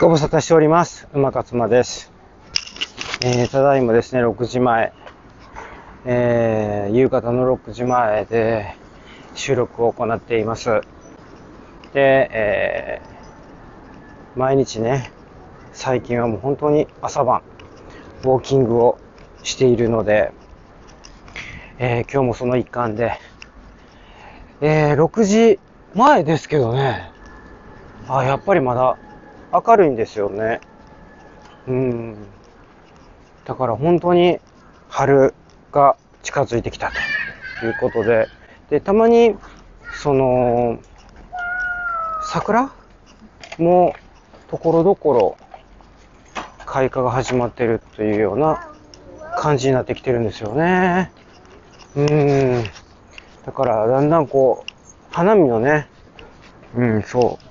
ご無沙汰しております。馬勝間です。えー、ただいまですね、6時前。えー、夕方の6時前で収録を行っています。で、えー、毎日ね、最近はもう本当に朝晩、ウォーキングをしているので、え、今日もその一環で、え、6時前ですけどね、あ、やっぱりまだ明るいんですよね。うん。だから本当に春が近づいてきたということで、で、たまに、その、桜もところどころ開花が始まってるというような感じになってきてるんですよね。うん。だからだんだんこう、花見のね、うん、そう、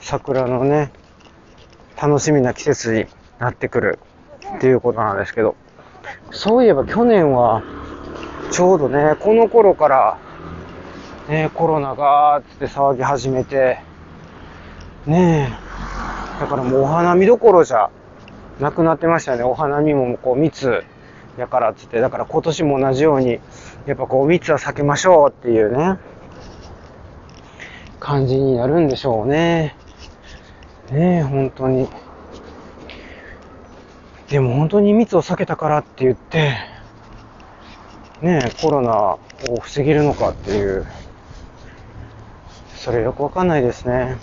桜のね、楽しみな季節になってくるっていうことなんですけど、そういえば去年は、ちょうどね、この頃から、ね、コロナがーって騒ぎ始めて、ねえ、だからもうお花見どころじゃなくなってましたね。お花見もこう密やからっつって、だから今年も同じように、やっぱこう密は避けましょうっていうね、感じになるんでしょうね。ねえ、本当に。でも本当に密を避けたからって言って、ねえ、コロナを防げるのかっていう、それよくわかんないですね。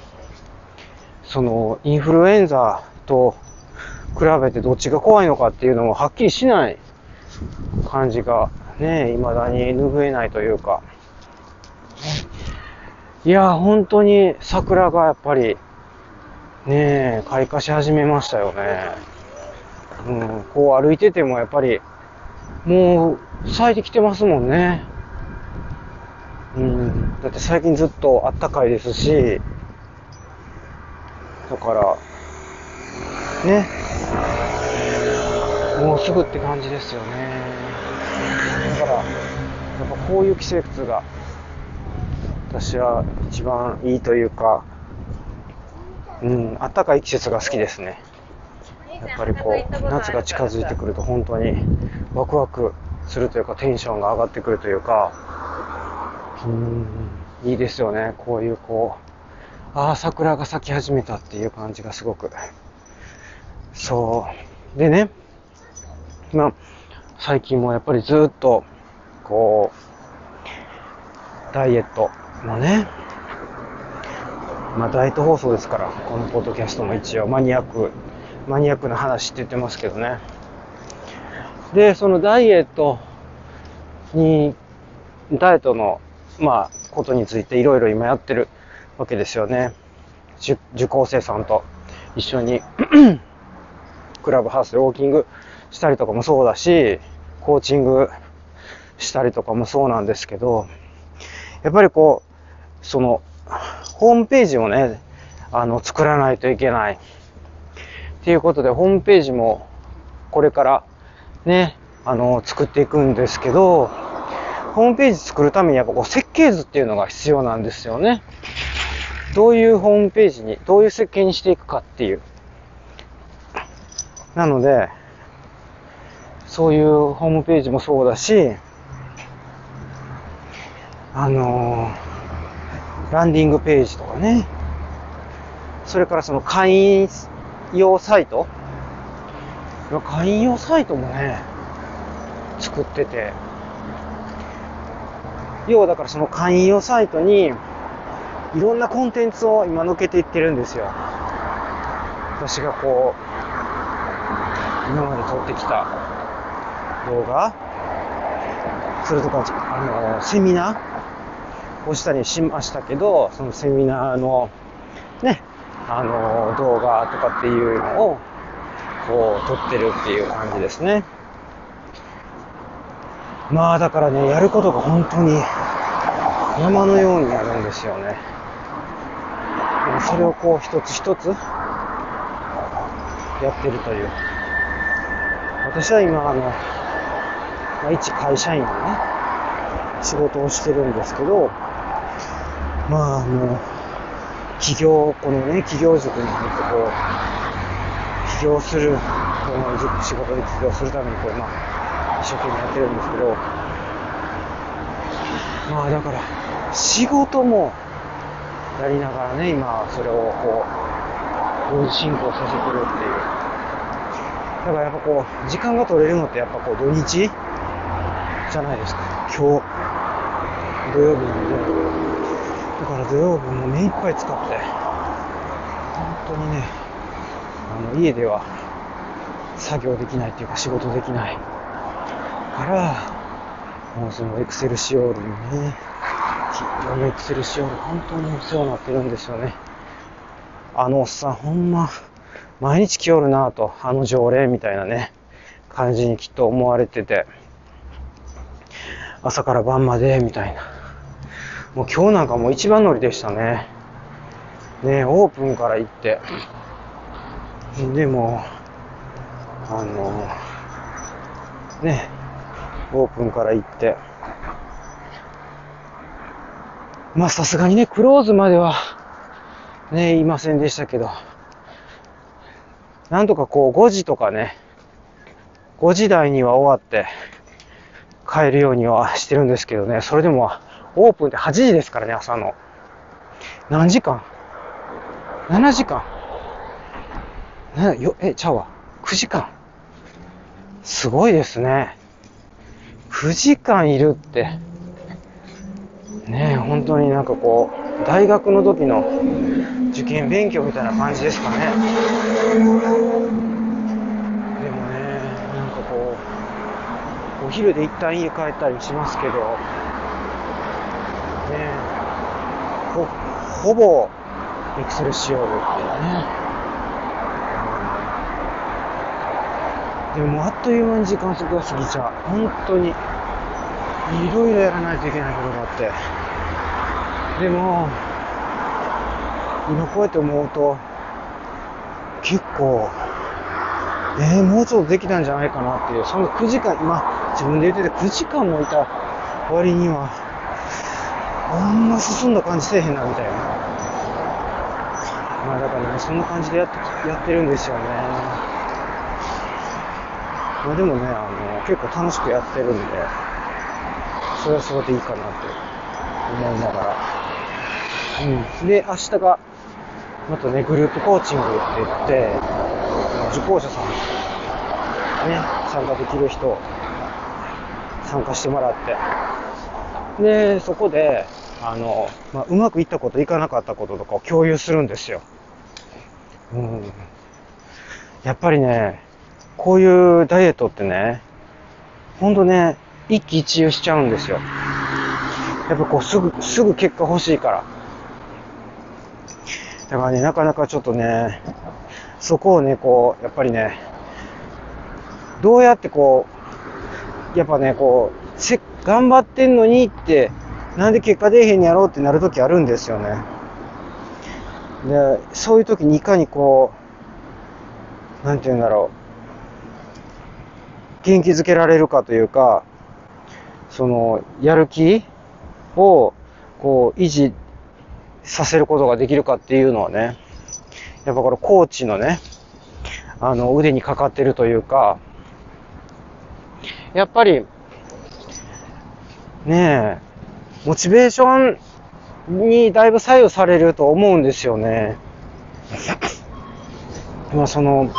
その、インフルエンザと比べてどっちが怖いのかっていうのもはっきりしない感じがね、未だに拭えないというか。いや、本当に桜がやっぱりねえ、開花し始めましたよね。うん、こう歩いててもやっぱり、もう咲いてきてますもんね。うん、だって最近ずっとあったかいですし、だから、ね、もうすぐって感じですよね。だから、やっぱこういう季節が、私は一番いいというか、うん、暖かい季節が好きですね。やっぱりこう、夏が近づいてくると本当にワクワクするというか、テンションが上がってくるというか、うん、いいですよね。こういうこう、ああ、桜が咲き始めたっていう感じがすごく。そう。でね、まあ、最近もやっぱりずっと、こう、ダイエットのね、まあ、ダイエット放送ですから、このポッドキャストも一応マニアック、マニアックな話って言ってますけどね。で、そのダイエットに、ダイエットの、まあ、ことについていろいろ今やってるわけですよね。受受講生さんと一緒に クラブハウスでウォーキングしたりとかもそうだし、コーチングしたりとかもそうなんですけど、やっぱりこう、その、ホームページをね、あの、作らないといけない。っていうことで、ホームページもこれからね、あの、作っていくんですけど、ホームページ作るためにやっぱこう設計図っていうのが必要なんですよね。どういうホームページに、どういう設計にしていくかっていう。なので、そういうホームページもそうだし、あのー、ランディングページとかね。それからその会員用サイト会員用サイトもね、作ってて。要はだからその会員用サイトに、いろんなコンテンツを今のけていってるんですよ。私がこう、今まで撮ってきた動画それとか、あの、セミナーをしたりしましたけど、そのセミナーの、ね、あの、動画とかっていうのを、こう、撮ってるっていう感じですね。まあ、だからね、やることが本当に山のようにあるんですよね。それをこう、一つ一つやってるという。私は今、あの、まあ、一会社員でね、仕事をしてるんですけど、まあ、あの、企業、このね、企業塾に入ってこう、起業する、この仕事で起業するためにこう、まあ、一生懸命やってるんですけど、まあだから、仕事もやりながらね、今、それをこう、同時進行させてるっていう。だからやっぱこう、時間が取れるのってやっぱこう、土日？じゃないですか。今日、土曜日なんで。だから土曜日も目いっぱい使って、本当にね、あの、家では作業できないっていうか仕事できないから、もうそのエクセルシオールにね、あのエクセルシオール本当にお世話になってるんですよね。あのおっさんほんま、毎日来よるなぁと、あの常連みたいなね、感じにきっと思われてて、朝から晩まで、みたいな。もう今日なんかもう一番乗りでしたね。ねオープンから行って。でも、あの、ね、オープンから行って。まあさすがにね、クローズまでは、ね、いませんでしたけど、なんとかこう5時とかね、5時台には終わって、帰るようにはしてるんですけどね、それでもオープンって8時ですからね、朝の。何時間 ?7 時間な、よ、え、ちゃうわ。9時間。すごいですね。9時間いるって。ねえ、本当になんかこう、大学の時の受験勉強みたいな感じですかね。でもね、なんかこう、お昼で一旦家帰ったりしますけど、ねほ、ほぼ、エクセルしようっていうね。でもあっという間に時間速が過ぎちゃう。本当に。いろいろやらないといけないことがあって。でも、今こうやって思うと、結構、えー、もうちょっとできたんじゃないかなっていう、その9時間、今、自分で言ってて9時間もいた割には、あんま進んだ感じせえへんな、みたいな。まあだからね、そんな感じでやってやってるんですよね。まあでもね、あの、結構楽しくやってるんで、それはそれでいいかなと思いながら。うん。で、明日が、またね、グループコーチングって言って、受講者さん、ね、参加できる人、参加してもらって、で、そこで、あの、まあ、うまくいったこと、いかなかったこととかを共有するんですよ。うん。やっぱりね、こういうダイエットってね、ほんとね、一喜一憂しちゃうんですよ。やっぱこうすぐ、すぐ結果欲しいから。だからね、なかなかちょっとね、そこをね、こう、やっぱりね、どうやってこう、やっぱね、こう、せ、頑張ってんのにって、なんで結果出えへんやろうってなるときあるんですよね。で、そういう時にいかにこう、なんて言うんだろう、元気づけられるかというか、その、やる気を、こう、維持させることができるかっていうのはね、やっぱこのコーチのね、あの、腕にかかってるというか、やっぱり、ねえ、モチベーションにだいぶ左右されると思うんですよね。まあその、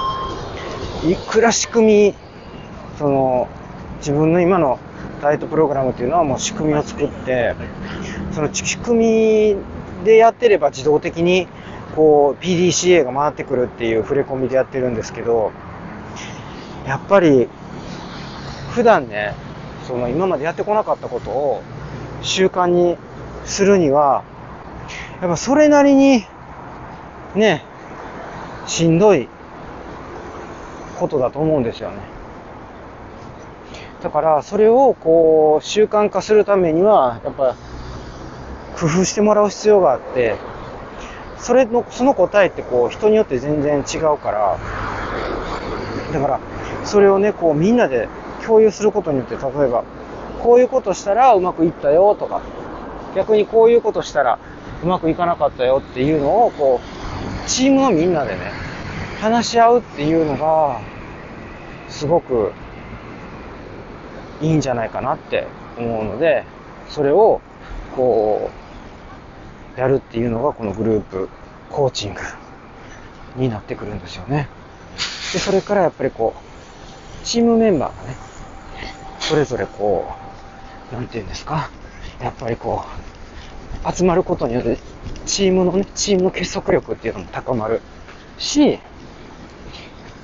いくら仕組みその、自分の今のダイエットプログラムっていうのはもう仕組みを作って、その仕組みでやってれば自動的にこう PDCA が回ってくるっていう触れ込みでやってるんですけど、やっぱり普段ね、その今までやってこなかったことを習慣にするには、やっぱそれなりにね、しんどいことだと思うんですよね。だから、それをこう、習慣化するためには、やっぱ、工夫してもらう必要があって、それの、その答えってこう、人によって全然違うから、だから、それをね、こう、みんなで共有することによって、例えば、こういうことしたらうまくいったよとか、逆にこういうことしたらうまくいかなかったよっていうのを、こう、チームのみんなでね、話し合うっていうのが、すごくいいんじゃないかなって思うので、それを、こう、やるっていうのがこのグループコーチングになってくるんですよね。で、それからやっぱりこう、チームメンバーがね、それぞれこう、なんて言うんですか、やっぱりこう、集まることによって、チームのね、チームの結束力っていうのも高まるし、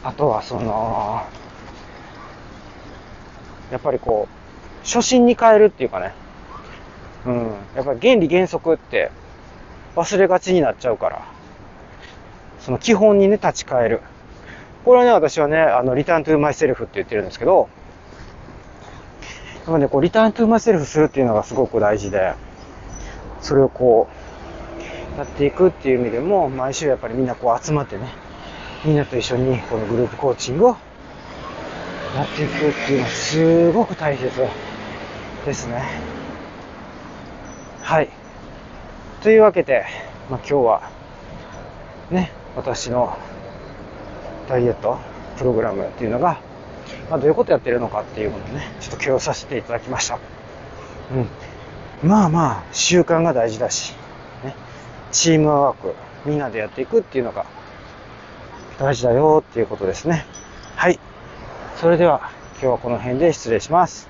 あとはその、やっぱりこう、初心に変えるっていうかね、うん、やっぱり原理原則って忘れがちになっちゃうから、その基本にね、立ち返る。これはね、私はね、あの、リターントゥーマイセルフって言ってるんですけど、ぱね、こう、リターントゥーマイセルフするっていうのがすごく大事で、それをこう、やっていくっていう意味でも、毎週やっぱりみんなこう集まってね、みんなと一緒にこのグループコーチングをやっていくっていうのはすごく大切ですね。はい。というわけで、まあ、今日は、ね、私のダイエットプログラムっていうのが、まあ、どういうことやってるのかっていうものをね、ちょっと共有させていただきました。うん。まあまあ、習慣が大事だし、ね、チームワーク、みんなでやっていくっていうのが大事だよっていうことですね。はい。それでは今日はこの辺で失礼します。